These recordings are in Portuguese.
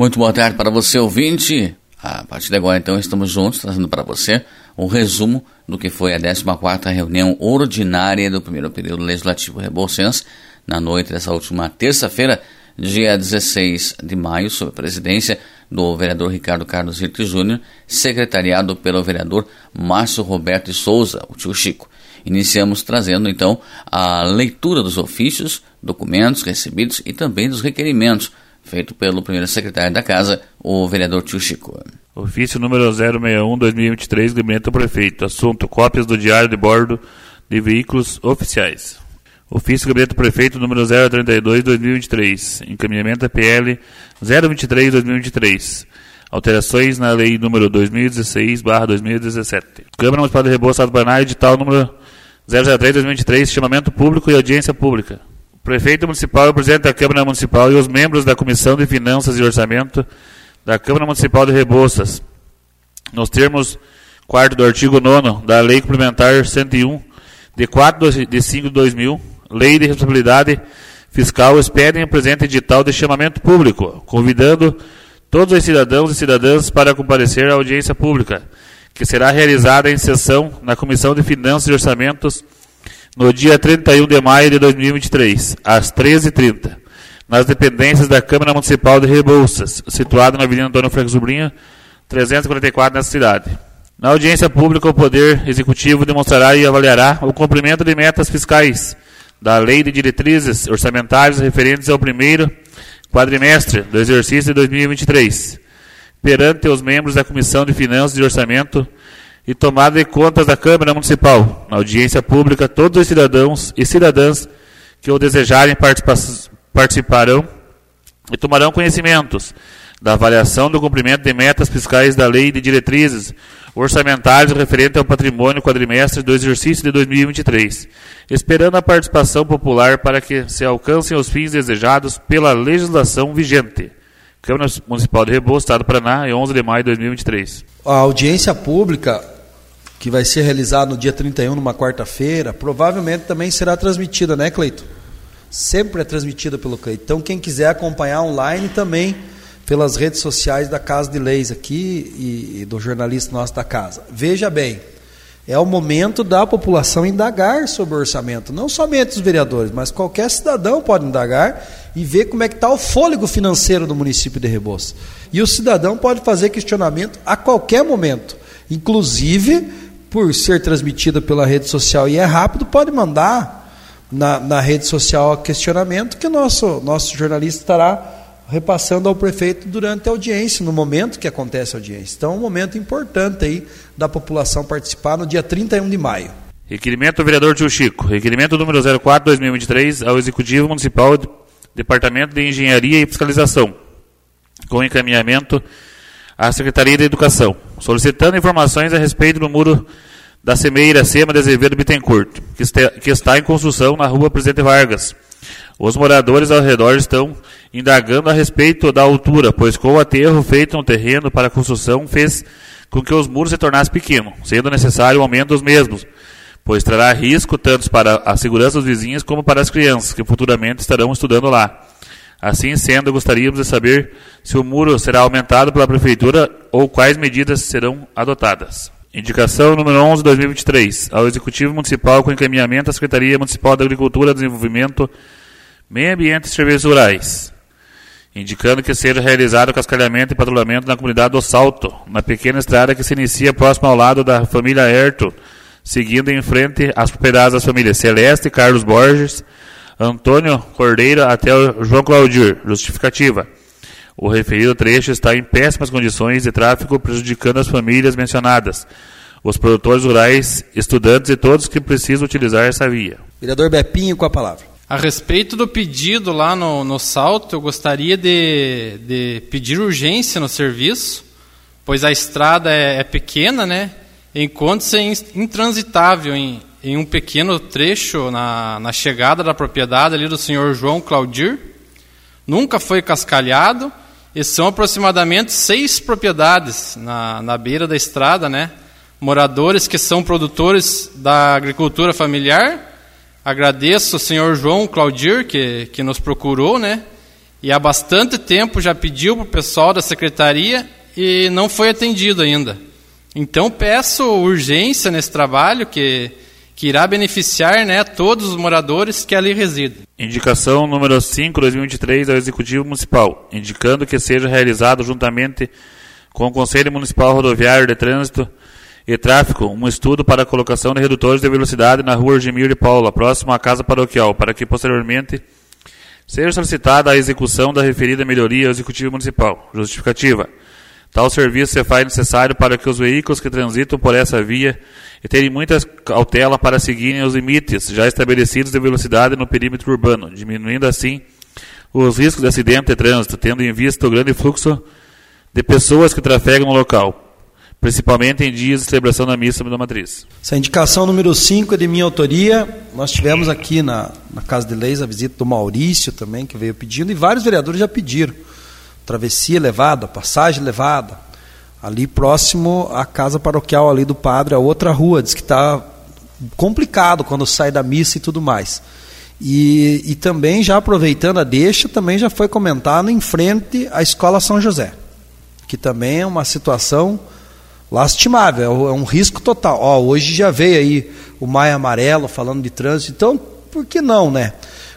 Muito boa tarde para você, ouvinte. A partir de agora, então, estamos juntos, trazendo para você um resumo do que foi a 14ª reunião ordinária do primeiro período legislativo rebouçense, na noite dessa última terça-feira, dia 16 de maio, sob a presidência do vereador Ricardo Carlos Hirte Júnior, secretariado pelo vereador Márcio Roberto de Souza, o tio Chico. Iniciamos trazendo, então, a leitura dos ofícios, documentos recebidos e também dos requerimentos feito pelo primeiro secretário da Casa, o vereador Tio Chico. Ofício número 061-2023, gabinete do prefeito. Assunto: cópias do diário de bordo de veículos oficiais. Ofício Gabinete do Prefeito número 032-2023. Encaminhamento da PL 023-2023. Alterações na Lei número 2016-2017. Câmara Municipal de Rebouça, Estado do Paraná, edital número 003-2023, chamamento público e audiência pública. Prefeito municipal, o presidente da Câmara Municipal e os membros da Comissão de Finanças e Orçamento da Câmara Municipal de Rebouças, nos termos 4 do artigo 9 da Lei Complementar 101, de 4 de 5 de 2000, Lei de Responsabilidade Fiscal, expedem o presente edital de chamamento público, convidando todos os cidadãos e cidadãs para comparecer à audiência pública, que será realizada em sessão na Comissão de Finanças e Orçamentos no dia 31 de maio de 2023, às 13h30, nas dependências da Câmara Municipal de Rebouças, situada na Avenida Antônio Franco Sobrinho, 344, nessa cidade. Na audiência pública, o Poder Executivo demonstrará e avaliará o cumprimento de metas fiscais da Lei de Diretrizes Orçamentárias referentes ao primeiro quadrimestre do exercício de 2023, perante os membros da Comissão de Finanças e Orçamento e tomada de contas da Câmara Municipal. Na audiência pública, todos os cidadãos e cidadãs que o desejarem participarão e tomarão conhecimentos da avaliação do cumprimento de metas fiscais da Lei de Diretrizes Orçamentárias referente ao patrimônio quadrimestre do exercício de 2023, esperando a participação popular para que se alcancem os fins desejados pela legislação vigente. Câmara Municipal de Rebouças, Estado do Paraná, 11 de maio de 2023. A audiência pública que vai ser realizado no dia 31, numa quarta-feira, provavelmente também será transmitida, né, Cleito? Sempre é transmitida pelo Cleito. Então, quem quiser acompanhar online também pelas redes sociais da Casa de Leis aqui e, e do jornalista nosso da casa. Veja bem, é o momento da população indagar sobre o orçamento, não somente os vereadores, mas qualquer cidadão pode indagar e ver como é que está o fôlego financeiro do município de Rebouças. E o cidadão pode fazer questionamento a qualquer momento, inclusive por ser transmitida pela rede social e é rápido, pode mandar na, na rede social questionamento que nosso, nosso jornalista estará repassando ao prefeito durante a audiência, no momento que acontece a audiência. Então, é um momento importante aí da população participar no dia 31 de maio. Requerimento do vereador Tio Chico. Requerimento número 04-2023 ao Executivo Municipal, Departamento de Engenharia e Fiscalização, com encaminhamento à Secretaria de Educação, solicitando informações a respeito do muro da Semeira Sema de Azevedo Bittencourt, que, que está em construção na rua Presidente Vargas. Os moradores ao redor estão indagando a respeito da altura, pois com o aterro feito no terreno para construção fez com que os muros se tornassem pequenos, sendo necessário o aumento dos mesmos, pois trará risco tanto para a segurança dos vizinhos como para as crianças, que futuramente estarão estudando lá. Assim sendo, gostaríamos de saber se o muro será aumentado pela Prefeitura ou quais medidas serão adotadas. Indicação número 11 2023 ao Executivo Municipal com encaminhamento à Secretaria Municipal da Agricultura, Desenvolvimento, Meio Ambiente e Serviços Rurais, indicando que seja realizado o cascalhamento e patrulhamento na comunidade do Salto, na pequena estrada que se inicia próximo ao lado da família Herto, seguindo em frente às propriedades das famílias Celeste e Carlos Borges, Antônio Cordeiro até o João Claudir. Justificativa. O referido trecho está em péssimas condições de tráfego, prejudicando as famílias mencionadas, os produtores rurais, estudantes e todos que precisam utilizar essa via. Vereador Bepinho, com a palavra. A respeito do pedido lá no, no Salto, eu gostaria de, de pedir urgência no serviço, pois a estrada é, é pequena, né? Enquanto-se intransitável em, em um pequeno trecho na, na chegada da propriedade ali do senhor João Claudir. Nunca foi cascalhado e são aproximadamente seis propriedades na, na beira da estrada, né? Moradores que são produtores da agricultura familiar. Agradeço o senhor João Claudir que, que nos procurou, né? E há bastante tempo já pediu para o pessoal da secretaria e não foi atendido ainda. Então peço urgência nesse trabalho que, que irá beneficiar né, todos os moradores que ali residem. Indicação número 5, 2023 ao Executivo Municipal, indicando que seja realizado juntamente com o Conselho Municipal Rodoviário de Trânsito e Tráfego um estudo para a colocação de redutores de velocidade na rua Argemir de Paula, próximo à Casa Paroquial, para que posteriormente seja solicitada a execução da referida melhoria ao Executivo Municipal. Justificativa. Tal serviço se faz necessário para que os veículos que transitam por essa via tenham muita cautela para seguirem os limites já estabelecidos de velocidade no perímetro urbano, diminuindo assim os riscos de acidente de trânsito, tendo em vista o grande fluxo de pessoas que trafegam no local, principalmente em dias de celebração da missa da matriz. Essa indicação número 5 é de minha autoria. Nós tivemos aqui na, na Casa de Leis a visita do Maurício também, que veio pedindo, e vários vereadores já pediram travessia elevada, passagem elevada, ali próximo à casa paroquial ali do padre, a outra rua, diz que está complicado quando sai da missa e tudo mais. E, e também, já aproveitando a deixa, também já foi comentado em frente à Escola São José, que também é uma situação lastimável, é um risco total. Ó, hoje já veio aí o Maia Amarelo falando de trânsito, então por que não, né?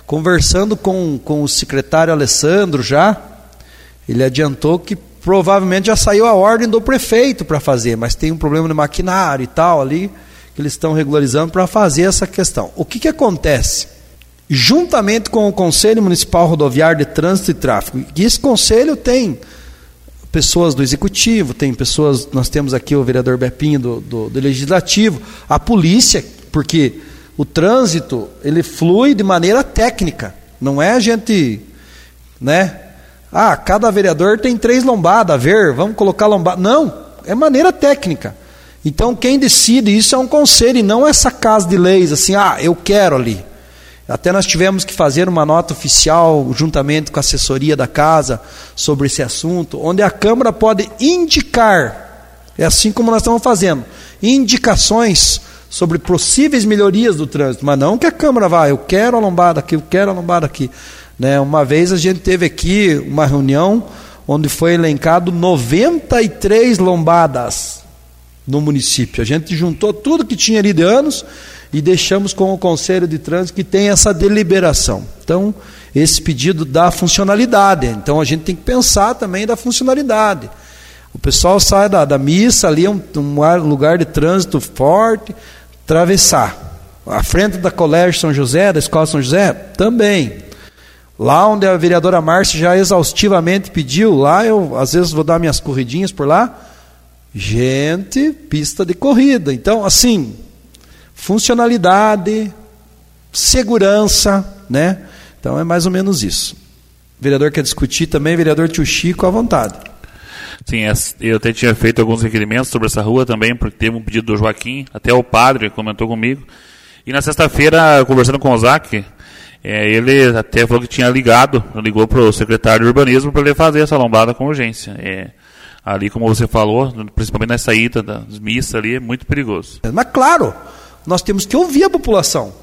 Conversando com, com o secretário Alessandro já, ele adiantou que provavelmente já saiu a ordem do prefeito para fazer, mas tem um problema de maquinário e tal ali, que eles estão regularizando para fazer essa questão. O que, que acontece? Juntamente com o Conselho Municipal Rodoviário de Trânsito e Tráfego, e esse conselho tem pessoas do executivo, tem pessoas, nós temos aqui o vereador Bepinho do, do, do legislativo, a polícia, porque o trânsito ele flui de maneira técnica, não é a gente, né, ah, cada vereador tem três lombadas, a ver, vamos colocar lombada. Não, é maneira técnica. Então quem decide isso é um conselho e não essa casa de leis, assim, ah, eu quero ali. Até nós tivemos que fazer uma nota oficial, juntamente com a assessoria da casa, sobre esse assunto, onde a Câmara pode indicar, é assim como nós estamos fazendo, indicações sobre possíveis melhorias do trânsito, mas não que a Câmara vá, eu quero a lombada aqui, eu quero a lombada aqui. Né? Uma vez a gente teve aqui uma reunião onde foi elencado 93 lombadas no município. A gente juntou tudo que tinha ali de anos e deixamos com o Conselho de Trânsito que tem essa deliberação. Então, esse pedido dá funcionalidade. Então, a gente tem que pensar também da funcionalidade. O pessoal sai da, da missa, ali é um, um lugar de trânsito forte, atravessar. A frente da Colégio São José, da Escola São José, também. Lá onde a vereadora Márcia já exaustivamente pediu, lá eu às vezes vou dar minhas corridinhas por lá. Gente, pista de corrida. Então, assim, funcionalidade, segurança, né? Então é mais ou menos isso. O vereador quer discutir também, vereador Tio Chico, à vontade. Sim, eu até tinha feito alguns requerimentos sobre essa rua também, porque teve um pedido do Joaquim, até o padre comentou comigo. E na sexta-feira, conversando com o Zac, é, ele até falou que tinha ligado, ligou para o secretário de urbanismo para ele fazer essa lombada com urgência. É, ali, como você falou, principalmente na saída das missas ali, é muito perigoso. Mas claro, nós temos que ouvir a população.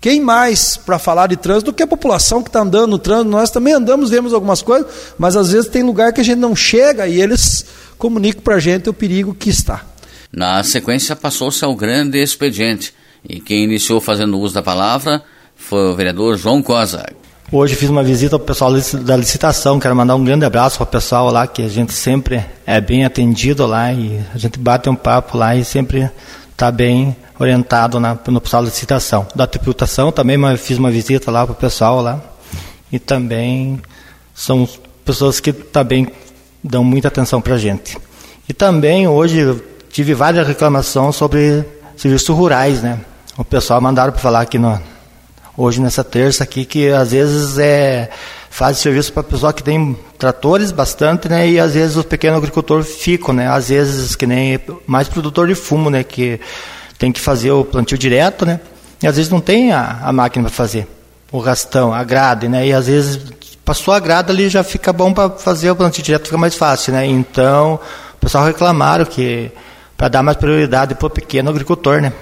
Quem mais para falar de trânsito do que a população que está andando no trânsito? Nós também andamos, vemos algumas coisas, mas às vezes tem lugar que a gente não chega e eles comunicam para a gente o perigo que está. Na sequência, passou-se ao grande expediente. E quem iniciou fazendo uso da palavra foi o vereador João Cosa. Hoje fiz uma visita ao pessoal da licitação, quero mandar um grande abraço para o pessoal lá, que a gente sempre é bem atendido lá e a gente bate um papo lá e sempre está bem orientado na, no pessoal da licitação. Da tributação também fiz uma visita lá para o pessoal lá e também são pessoas que também dão muita atenção para a gente. E também hoje tive várias reclamações sobre serviços rurais, né? O pessoal mandaram para falar aqui no, hoje nessa terça aqui, que às vezes é, faz serviço para pessoa que tem tratores bastante, né? E às vezes o pequeno agricultor fica, né? Às vezes que nem mais produtor de fumo, né? Que tem que fazer o plantio direto, né? E às vezes não tem a, a máquina para fazer o rastão, a grade, né? E às vezes passou a grade ali já fica bom para fazer o plantio direto, fica mais fácil, né? Então, o pessoal reclamaram que para dar mais prioridade para o pequeno agricultor, né?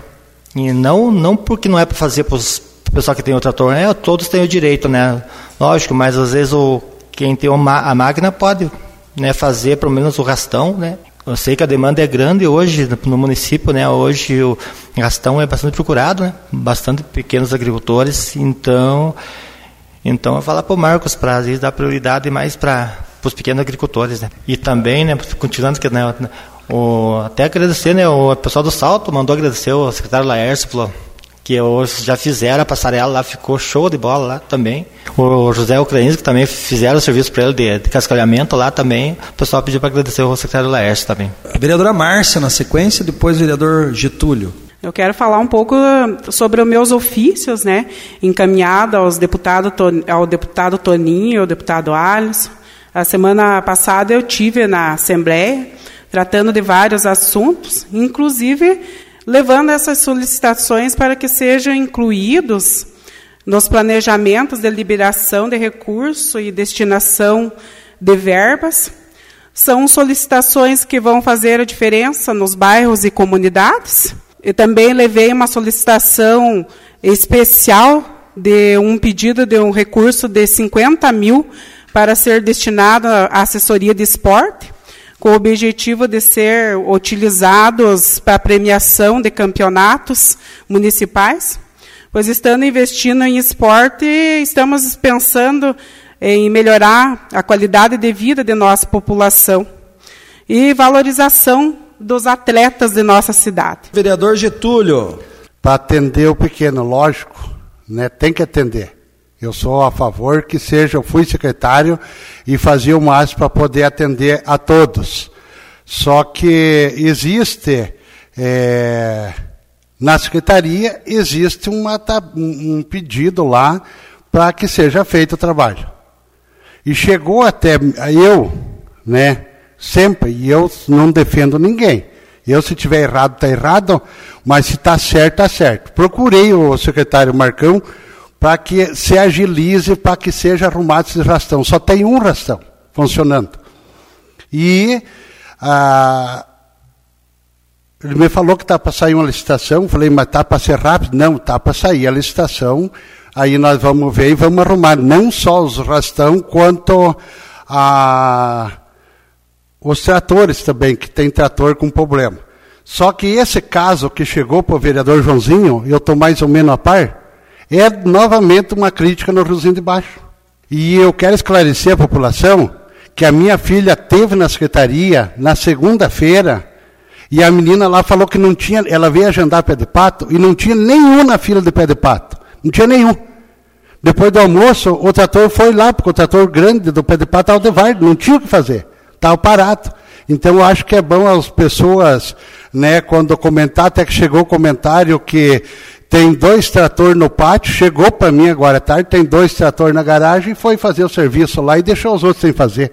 E não, não porque não é para fazer para os o pessoal que tem o trator, é, todos têm o direito, né? Lógico, mas às vezes o quem tem uma, a máquina pode né, fazer pelo menos o rastão, né? Eu sei que a demanda é grande hoje no município, né? Hoje o rastão é bastante procurado, né? Bastante pequenos agricultores, então então eu falo para o Marcos para às vezes dar prioridade mais para os pequenos agricultores, né? E também, né, continuando que né, o, até agradecer, né, o pessoal do Salto mandou agradecer o secretário Laércio, que hoje já fizeram a passarela lá, ficou show de bola lá também. O José Ucraniano, que também fizeram o serviço para ele de, de, cascalhamento lá também. O pessoal pediu para agradecer o secretário Laércio também. A vereadora Márcia na sequência, depois o vereador Getúlio. Eu quero falar um pouco sobre os meus ofícios, né, encaminhado aos deputado, ao deputado Toninho e ao deputado Alisson. A semana passada eu tive na Assembleia, tratando de vários assuntos, inclusive levando essas solicitações para que sejam incluídos nos planejamentos de liberação de recurso e destinação de verbas. São solicitações que vão fazer a diferença nos bairros e comunidades. Eu também levei uma solicitação especial de um pedido de um recurso de 50 mil para ser destinado à assessoria de esporte com o objetivo de ser utilizados para premiação de campeonatos municipais, pois estando investindo em esporte, estamos pensando em melhorar a qualidade de vida de nossa população e valorização dos atletas de nossa cidade. Vereador Getúlio. Para atender o pequeno, lógico, né, tem que atender. Eu sou a favor que seja, eu fui secretário e fazia o máximo para poder atender a todos. Só que existe, é, na secretaria, existe uma, um pedido lá para que seja feito o trabalho. E chegou até eu, né, sempre, e eu não defendo ninguém. Eu, se tiver errado, está errado, mas se está certo, está certo. Procurei o secretário Marcão para que se agilize, para que seja arrumado esse rastão. Só tem um rastão funcionando. E ah, ele me falou que está para sair uma licitação. Falei, mas está para ser rápido? Não, está para sair a licitação. Aí nós vamos ver e vamos arrumar não só os rastão, quanto a, os tratores também, que tem trator com problema. Só que esse caso que chegou para o vereador Joãozinho, eu estou mais ou menos a par, é novamente uma crítica no Riozinho de Baixo. E eu quero esclarecer a população que a minha filha teve na secretaria na segunda-feira e a menina lá falou que não tinha, ela veio agendar pé de pato e não tinha nenhum na fila de pé de pato. Não tinha nenhum. Depois do almoço, o trator foi lá, porque o trator grande do pé de pato estava de não tinha o que fazer, estava parado. Então eu acho que é bom as pessoas, né, quando comentar, até que chegou o comentário que tem dois tratores no pátio, chegou para mim agora à tarde, tem dois tratores na garagem, foi fazer o serviço lá e deixou os outros sem fazer.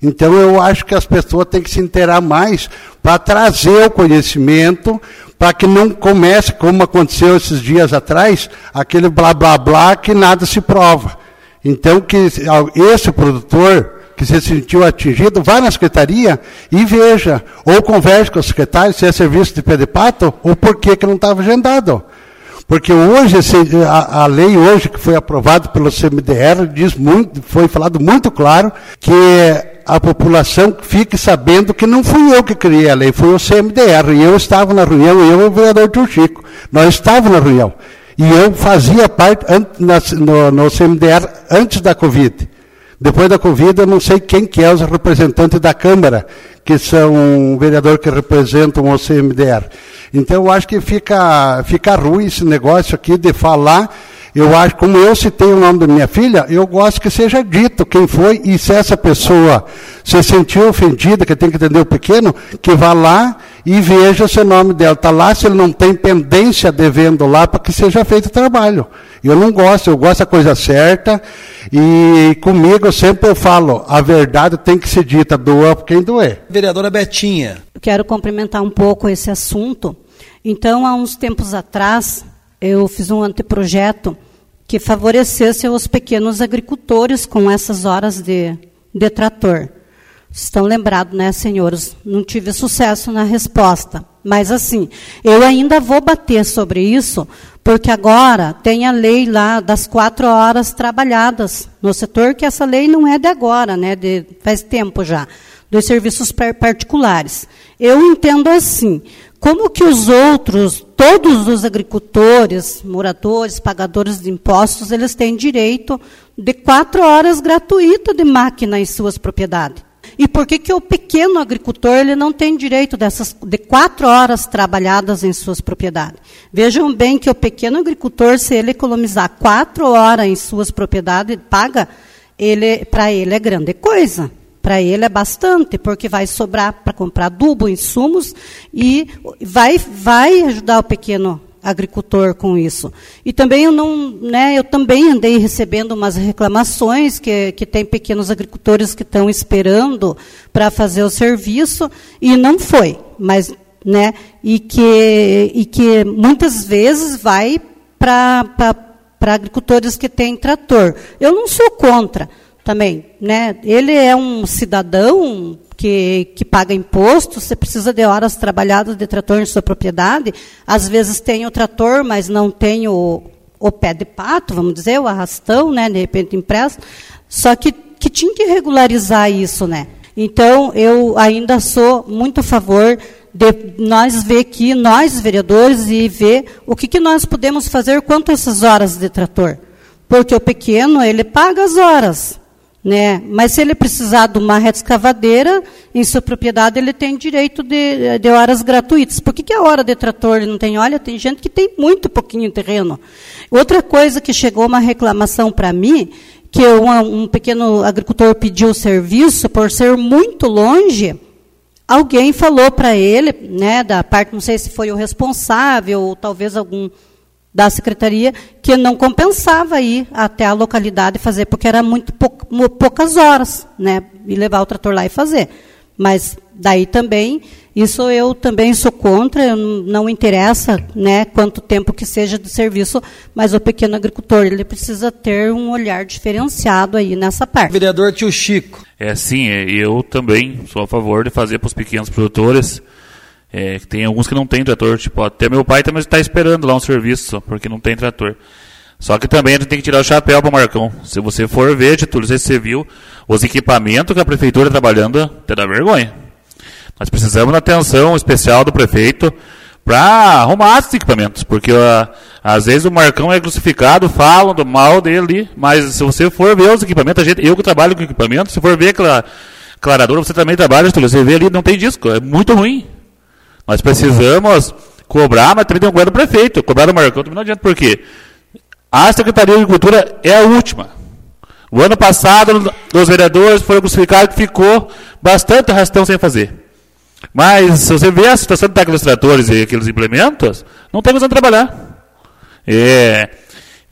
Então eu acho que as pessoas têm que se inteirar mais para trazer o conhecimento, para que não comece, como aconteceu esses dias atrás, aquele blá blá blá que nada se prova. Então que esse produtor que se sentiu atingido, vá na secretaria e veja, ou converse com o secretário se é serviço de pé de pato, ou por que, que não estava agendado. Porque hoje, a, a, lei hoje que foi aprovada pelo CMDR, diz muito, foi falado muito claro que a população fique sabendo que não fui eu que criei a lei, foi o CMDR. E eu estava na reunião, eu e o vereador Tio Chico. Nós estávamos na reunião. E eu fazia parte no, no CMDR antes da Covid. Depois da Covid, eu não sei quem que é os representantes da Câmara, que são um vereador que representam o CMDR. Então eu acho que fica, fica ruim esse negócio aqui de falar. Eu acho, como eu citei o nome da minha filha, eu gosto que seja dito quem foi, e se essa pessoa se sentiu ofendida, que tem que entender o pequeno, que vá lá e veja se o nome dela está lá, se ele não tem pendência devendo lá, para que seja feito o trabalho. Eu não gosto, eu gosto da coisa certa, e comigo sempre eu falo, a verdade tem que ser dita, doa quem doer. Vereadora Betinha. Eu quero complementar um pouco esse assunto. Então, há uns tempos atrás, eu fiz um anteprojeto que favorecesse os pequenos agricultores com essas horas de, de trator. Estão lembrados, né, senhores? Não tive sucesso na resposta. Mas, assim, eu ainda vou bater sobre isso, Porque agora tem a lei lá das quatro horas trabalhadas no setor, que essa lei não é de agora, né? De, faz tempo já, dos serviços particulares. Eu entendo assim, como que os outros, todos os agricultores, moradores, pagadores de impostos, eles têm direito de quatro horas gratuita de máquina em suas propriedades? E por que, que o pequeno agricultor ele não tem direito dessas de quatro horas trabalhadas em suas propriedades? Vejam bem que o pequeno agricultor, se ele economizar quatro horas em suas propriedades, paga, ele para ele é grande coisa. Para ele é bastante, porque vai sobrar para comprar adubo, insumos e vai, vai ajudar o pequeno agricultor com isso. E também eu não, né, eu também andei recebendo umas reclamações que, que tem pequenos agricultores que estão esperando para fazer o serviço e não foi, mas né, e que e que muitas vezes vai para agricultores que têm trator. Eu não sou contra também, né? Ele é um cidadão que, que paga imposto, você precisa de horas trabalhadas de trator em sua propriedade. Às vezes tem o trator, mas não tem o, o pé de pato, vamos dizer, o arrastão, né? De repente empresta. Só que, que tinha que regularizar isso, né? Então, eu ainda sou muito a favor de nós ver aqui, nós vereadores, e ver o que, que nós podemos fazer quanto a essas horas de trator. Porque o pequeno, ele paga as horas. Né? Mas se ele precisar de uma reta escavadeira, em sua propriedade ele tem direito de, de horas gratuitas. Por que, que a hora de trator não tem? Olha, tem gente que tem muito pouquinho terreno. Outra coisa que chegou uma reclamação para mim, que um, um pequeno agricultor pediu serviço por ser muito longe, alguém falou para ele, né, da parte, não sei se foi o responsável, ou talvez algum da secretaria que não compensava ir até a localidade fazer, porque era muito pou, poucas horas, né? E levar o trator lá e fazer. Mas daí também, isso eu também sou contra, não interessa né, quanto tempo que seja de serviço, mas o pequeno agricultor ele precisa ter um olhar diferenciado aí nessa parte. Vereador Tio Chico. É sim, é, eu também sou a favor de fazer para os pequenos produtores é, tem alguns que não tem trator, tipo, até meu pai também está esperando lá um serviço, porque não tem trator. Só que também a gente tem que tirar o chapéu para o Marcão. Se você for ver, se você viu, os equipamentos que a prefeitura está trabalhando, até dá vergonha. Nós precisamos da atenção especial do prefeito para arrumar esses equipamentos, porque às vezes o Marcão é crucificado, falam do mal dele, mas se você for ver os equipamentos, gente, eu que trabalho com equipamento, se for ver aquela claradora, você também trabalha, você vê ali, não tem disco, é muito ruim. Nós precisamos cobrar, mas também tem um governo do prefeito. Cobrar do Marcão também não adianta, por quê? A Secretaria de Agricultura é a última. O ano passado, os vereadores foram crucificados que ficou bastante arrastão sem fazer. Mas, se você vê a situação dos tratores e aqueles implementos, não tem onde trabalhar. É,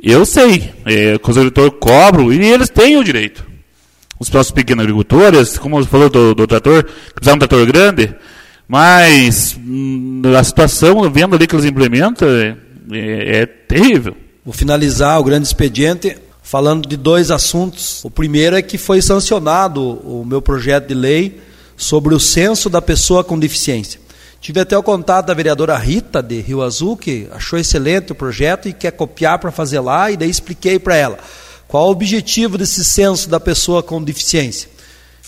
eu sei é, que os agricultores cobram e eles têm o direito. Os nossos pequenos agricultores, como falou do, do trator, que precisam de um trator grande, mas hum, a situação, vendo ali que eles implementam, é, é, é terrível. Vou finalizar o grande expediente falando de dois assuntos. O primeiro é que foi sancionado o meu projeto de lei sobre o censo da pessoa com deficiência. Tive até o contato da vereadora Rita, de Rio Azul, que achou excelente o projeto e quer copiar para fazer lá, e daí expliquei para ela qual o objetivo desse censo da pessoa com deficiência.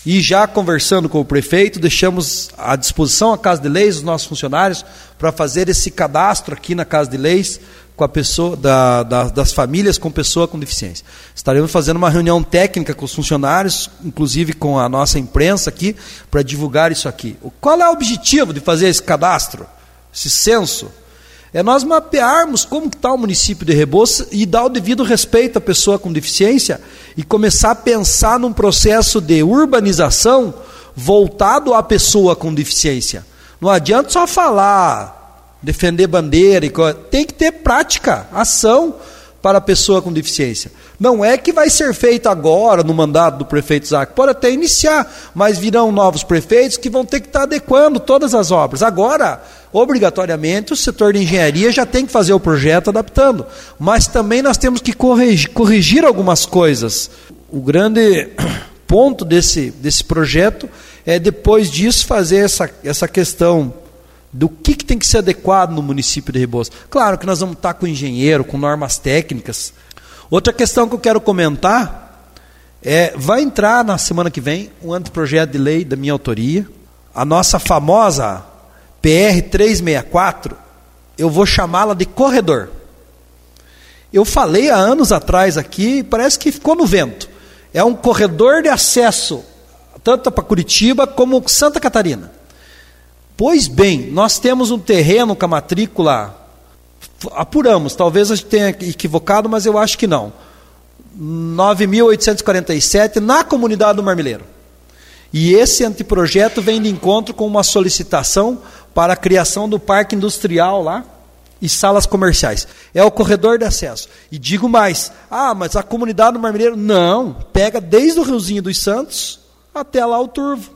E já conversando com o prefeito, deixamos à disposição a Casa de Leis, os nossos funcionários, para fazer esse cadastro aqui na Casa de Leis com a pessoa da, da, das famílias com pessoa com deficiência. Estaremos fazendo uma reunião técnica com os funcionários, inclusive com a nossa imprensa aqui, para divulgar isso aqui. Qual é o objetivo de fazer esse cadastro, esse censo? É nós mapearmos como está o município de Rebouças e dar o devido respeito à pessoa com deficiência e começar a pensar num processo de urbanização voltado à pessoa com deficiência. Não adianta só falar, defender bandeira, tem que ter prática, ação para a pessoa com deficiência. Não é que vai ser feito agora no mandato do prefeito Zac, pode até iniciar, mas virão novos prefeitos que vão ter que estar adequando todas as obras. Agora, obrigatoriamente, o setor de engenharia já tem que fazer o projeto adaptando, mas também nós temos que corrigir, corrigir algumas coisas. O grande ponto desse, desse projeto é, depois disso, fazer essa, essa questão do que, que tem que ser adequado no município de Rebouças. Claro que nós vamos estar com engenheiro, com normas técnicas. Outra questão que eu quero comentar é, vai entrar na semana que vem um anteprojeto de lei da minha autoria, a nossa famosa PR 364, eu vou chamá-la de corredor. Eu falei há anos atrás aqui, parece que ficou no vento. É um corredor de acesso tanto para Curitiba como Santa Catarina. Pois bem, nós temos um terreno com a matrícula, apuramos, talvez gente tenha equivocado, mas eu acho que não. 9.847 na comunidade do Marmileiro. E esse anteprojeto vem de encontro com uma solicitação para a criação do parque industrial lá e salas comerciais. É o corredor de acesso. E digo mais: ah, mas a comunidade do Marmileiro. Não, pega desde o Riozinho dos Santos até lá o Turvo,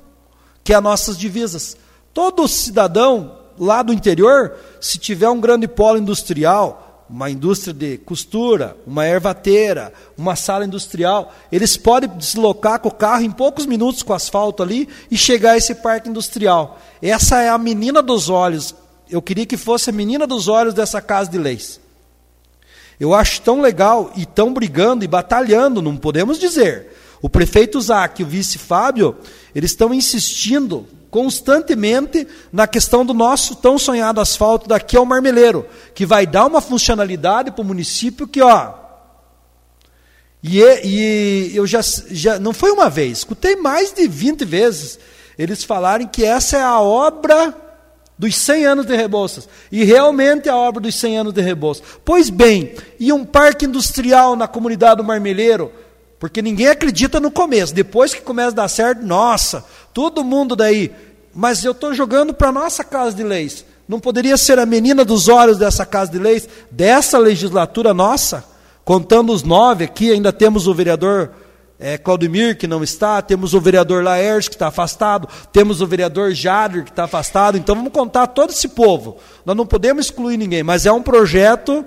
que é as nossas divisas. Todo cidadão lá do interior, se tiver um grande polo industrial, uma indústria de costura, uma ervateira, uma sala industrial, eles podem deslocar com o carro em poucos minutos com asfalto ali e chegar a esse parque industrial. Essa é a menina dos olhos. Eu queria que fosse a menina dos olhos dessa casa de leis. Eu acho tão legal e tão brigando e batalhando, não podemos dizer. O prefeito Zac e o vice Fábio, eles estão insistindo constantemente na questão do nosso tão sonhado asfalto daqui ao Marmeleiro, que vai dar uma funcionalidade para o município que, ó. E, e eu já, já. Não foi uma vez, escutei mais de 20 vezes eles falarem que essa é a obra dos 100 anos de Rebouças. E realmente é a obra dos 100 anos de Rebouças. Pois bem, e um parque industrial na comunidade do Marmeleiro, porque ninguém acredita no começo. Depois que começa a dar certo, nossa, todo mundo daí. Mas eu estou jogando para a nossa casa de leis. Não poderia ser a menina dos olhos dessa casa de leis, dessa legislatura nossa? Contando os nove aqui, ainda temos o vereador é, Claudemir, que não está, temos o vereador Laércio, que está afastado, temos o vereador Jader, que está afastado. Então vamos contar todo esse povo. Nós não podemos excluir ninguém, mas é um projeto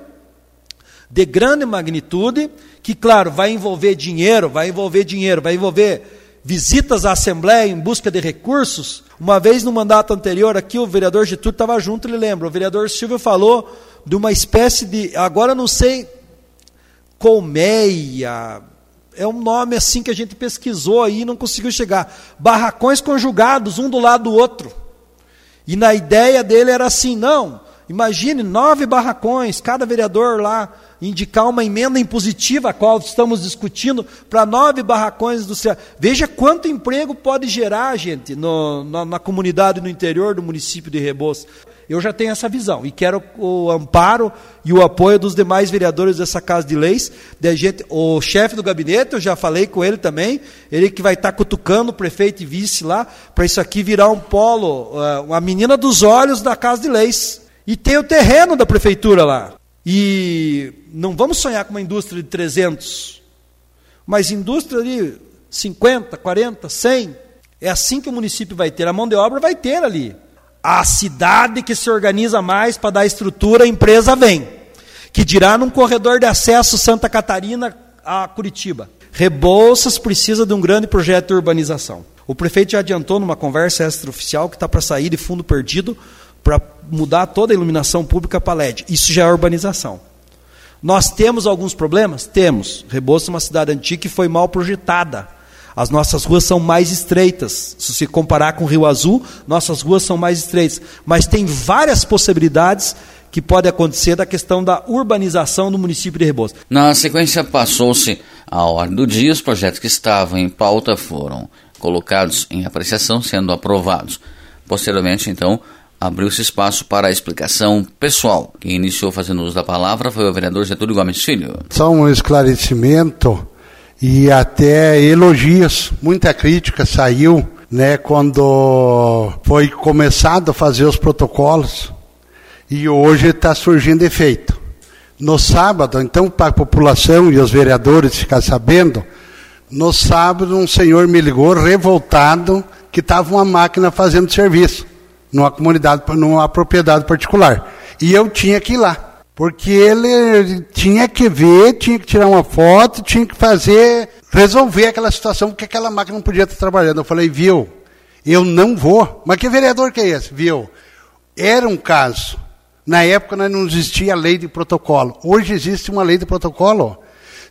de grande magnitude, que, claro, vai envolver dinheiro, vai envolver dinheiro, vai envolver visitas à Assembleia em busca de recursos. Uma vez no mandato anterior, aqui o vereador Getúlio estava junto, ele lembra. O vereador Silvio falou de uma espécie de. Agora não sei. Colmeia. É um nome assim que a gente pesquisou aí e não conseguiu chegar. Barracões conjugados, um do lado do outro. E na ideia dele era assim: não, imagine nove barracões, cada vereador lá indicar uma emenda impositiva, a qual estamos discutindo, para nove barracões industriais. Veja quanto emprego pode gerar, gente, no, na, na, comunidade no interior do município de Rebouças. Eu já tenho essa visão e quero o amparo e o apoio dos demais vereadores dessa Casa de Leis. De gente, o chefe do gabinete, eu já falei com ele também, ele que vai estar cutucando o prefeito e vice lá, para isso aqui virar um polo, eh, uma menina dos olhos da Casa de Leis. E tem o terreno da prefeitura lá. E não vamos sonhar com uma indústria de 300, mas indústria de 50, 40, 100. É assim que o município vai ter. A mão de obra vai ter ali. A cidade que se organiza mais para dar estrutura, a empresa vem. Que dirá num corredor de acesso Santa Catarina a Curitiba. Rebouças precisa de um grande projeto de urbanização. O prefeito já adiantou numa conversa extraoficial que está para sair de fundo perdido para mudar toda a iluminação pública para LED. Isso já é urbanização. Nós temos alguns problemas? Temos. Rebouças é uma cidade antiga que foi mal projetada. As nossas ruas são mais estreitas. Se se comparar com o Rio Azul, nossas ruas são mais estreitas. Mas tem várias possibilidades que podem acontecer da questão da urbanização no município de Rebouças. Na sequência, passou-se a ordem do dia. Os projetos que estavam em pauta foram colocados em apreciação, sendo aprovados. Posteriormente, então, abriu-se espaço para a explicação pessoal. Quem iniciou fazendo uso da palavra foi o vereador Getúlio Gomes Filho. Só um esclarecimento e até elogios. Muita crítica saiu né, quando foi começado a fazer os protocolos e hoje está surgindo efeito. No sábado, então, para a população e os vereadores ficar sabendo, no sábado um senhor me ligou revoltado que estava uma máquina fazendo serviço numa comunidade, numa propriedade particular. E eu tinha que ir lá. Porque ele tinha que ver, tinha que tirar uma foto, tinha que fazer, resolver aquela situação, porque aquela máquina não podia estar trabalhando. Eu falei, viu, eu não vou. Mas que vereador que é esse? Viu? Era um caso. Na época não existia lei de protocolo. Hoje existe uma lei de protocolo.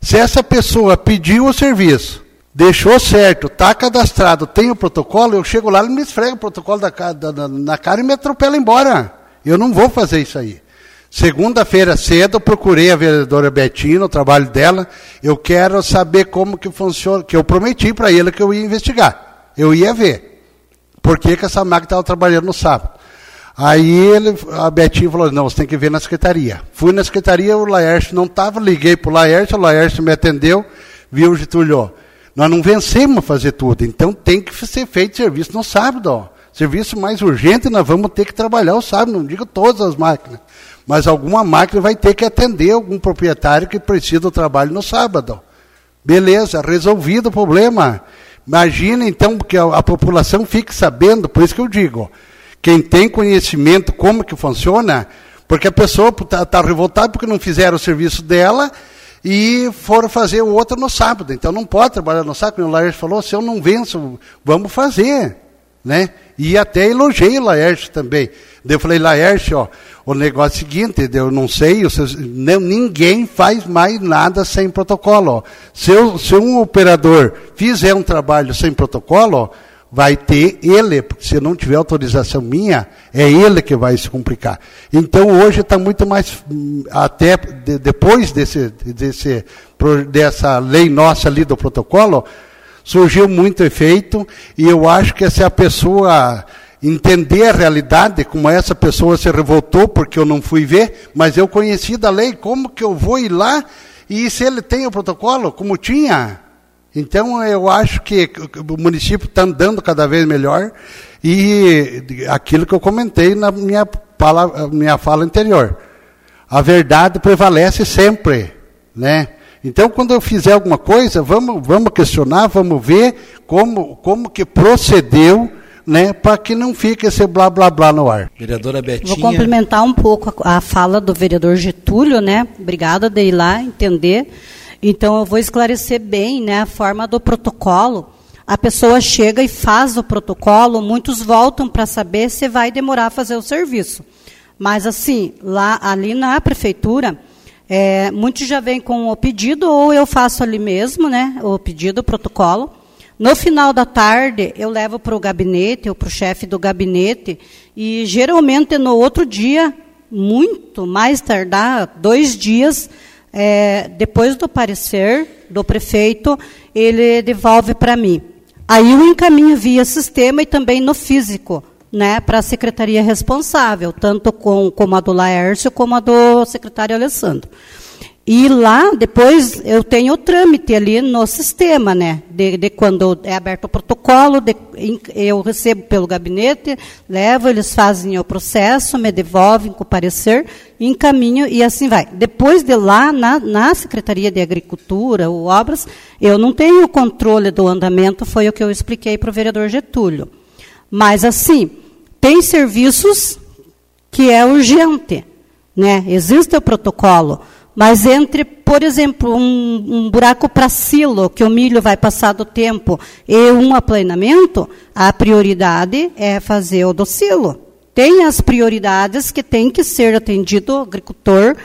Se essa pessoa pediu o serviço, deixou certo, está cadastrado, tem o protocolo, eu chego lá, ele me esfrega o protocolo da, da, na cara e me atropela embora. Eu não vou fazer isso aí. Segunda-feira cedo, procurei a vereadora Betina, o trabalho dela. Eu quero saber como que funciona, que eu prometi para ele que eu ia investigar. Eu ia ver. Por que, que essa máquina estava trabalhando no sábado. Aí ele, a Betinha falou, não, você tem que ver na secretaria. Fui na secretaria, o Laércio não estava, liguei para o Laércio, o Laércio me atendeu, viu o Getúlio, nós não vencemos a fazer tudo, então tem que ser feito serviço no sábado. Ó. Serviço mais urgente, nós vamos ter que trabalhar o sábado, não digo todas as máquinas, mas alguma máquina vai ter que atender algum proprietário que precisa do trabalho no sábado. Beleza, resolvido o problema. Imagina então que a, a população fique sabendo, por isso que eu digo, quem tem conhecimento como que funciona, porque a pessoa está tá revoltada porque não fizeram o serviço dela e foram fazer o outro no sábado. Então não pode trabalhar no sábado. O Laércio falou, se eu não venço, vamos fazer. Né? E até elogiei o Laércio também. Eu falei, Laércio, ó, o negócio é o seguinte, eu não sei, vocês, não, ninguém faz mais nada sem protocolo. Ó. Se, eu, se um operador fizer um trabalho sem protocolo, ó, vai ter ele, porque se não tiver autorização minha, é ele que vai se complicar. Então hoje está muito mais, hum, até de, depois desse, desse, dessa lei nossa ali do protocolo, surgiu muito efeito, e eu acho que se a pessoa entender a realidade, como essa pessoa se revoltou porque eu não fui ver, mas eu conheci da lei, como que eu vou ir lá, e se ele tem o protocolo, como tinha, então, eu acho que o município está andando cada vez melhor e aquilo que eu comentei na minha fala, minha fala anterior. A verdade prevalece sempre, né? Então, quando eu fizer alguma coisa, vamos, vamos questionar, vamos ver como, como que procedeu, né, para que não fique esse blá blá blá no ar. Vereadora Betinha. Vou complementar um pouco a, a fala do vereador Getúlio, né? Obrigada de ir lá entender. Então, eu vou esclarecer bem né, a forma do protocolo. A pessoa chega e faz o protocolo, muitos voltam para saber se vai demorar a fazer o serviço. Mas, assim, lá ali na prefeitura, é, muitos já vêm com o pedido, ou eu faço ali mesmo, né, o pedido, o protocolo. No final da tarde, eu levo para o gabinete, ou para o chefe do gabinete, e geralmente no outro dia, muito mais tardar, dois dias, é, depois do parecer do prefeito, ele devolve para mim. Aí eu encaminho via sistema e também no físico, né, para a secretaria responsável, tanto com, como a do Laércio como a do secretário Alessandro. E lá, depois, eu tenho o trâmite ali no sistema, né? De, de quando é aberto o protocolo, de, eu recebo pelo gabinete, levo, eles fazem o processo, me devolvem com o parecer, encaminho e assim vai. Depois de lá, na, na Secretaria de Agricultura ou Obras, eu não tenho o controle do andamento, foi o que eu expliquei para o vereador Getúlio. Mas, assim, tem serviços que é urgente, né? Existe o protocolo mas entre, por exemplo, um, um buraco para silo, que o milho vai passar do tempo, e um aplanamento, a prioridade é fazer o do silo. Tem as prioridades que tem que ser atendido o agricultor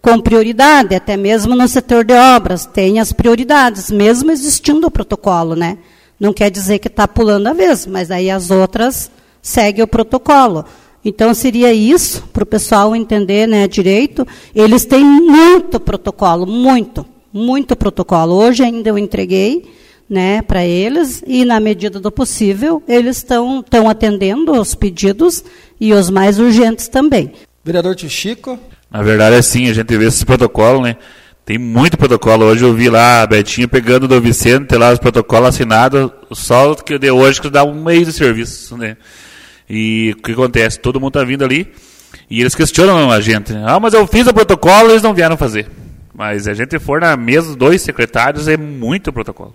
com prioridade, até mesmo no setor de obras, tem as prioridades, mesmo existindo o protocolo, né? Não quer dizer que está pulando a vez, mas aí as outras seguem o protocolo. Então, seria isso, para o pessoal entender né, direito. Eles têm muito protocolo, muito, muito protocolo. Hoje ainda eu entreguei né, para eles e, na medida do possível, eles estão atendendo os pedidos e os mais urgentes também. Vereador Tio Chico? Na verdade, é sim, a gente vê esse protocolo, né? Tem muito protocolo. Hoje eu vi lá a Betinha pegando do Vicente lá os protocolos assinados, só que de hoje que dá um mês de serviço, né? E o que acontece? Todo mundo está vindo ali e eles questionam a gente. Ah, mas eu fiz o protocolo e eles não vieram fazer. Mas a gente for na mesa dos dois secretários, é muito protocolo.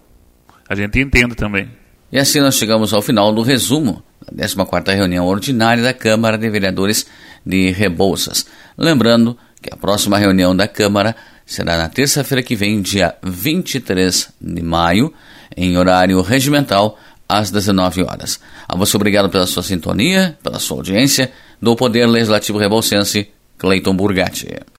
A gente entende também. E assim nós chegamos ao final do resumo da 14ª reunião ordinária da Câmara de Vereadores de Rebouças. Lembrando que a próxima reunião da Câmara será na terça-feira que vem, dia 23 de maio, em horário regimental, às 19 horas. A você obrigado pela sua sintonia, pela sua audiência. do Poder Legislativo Rebolsense, Cleiton Burgatti.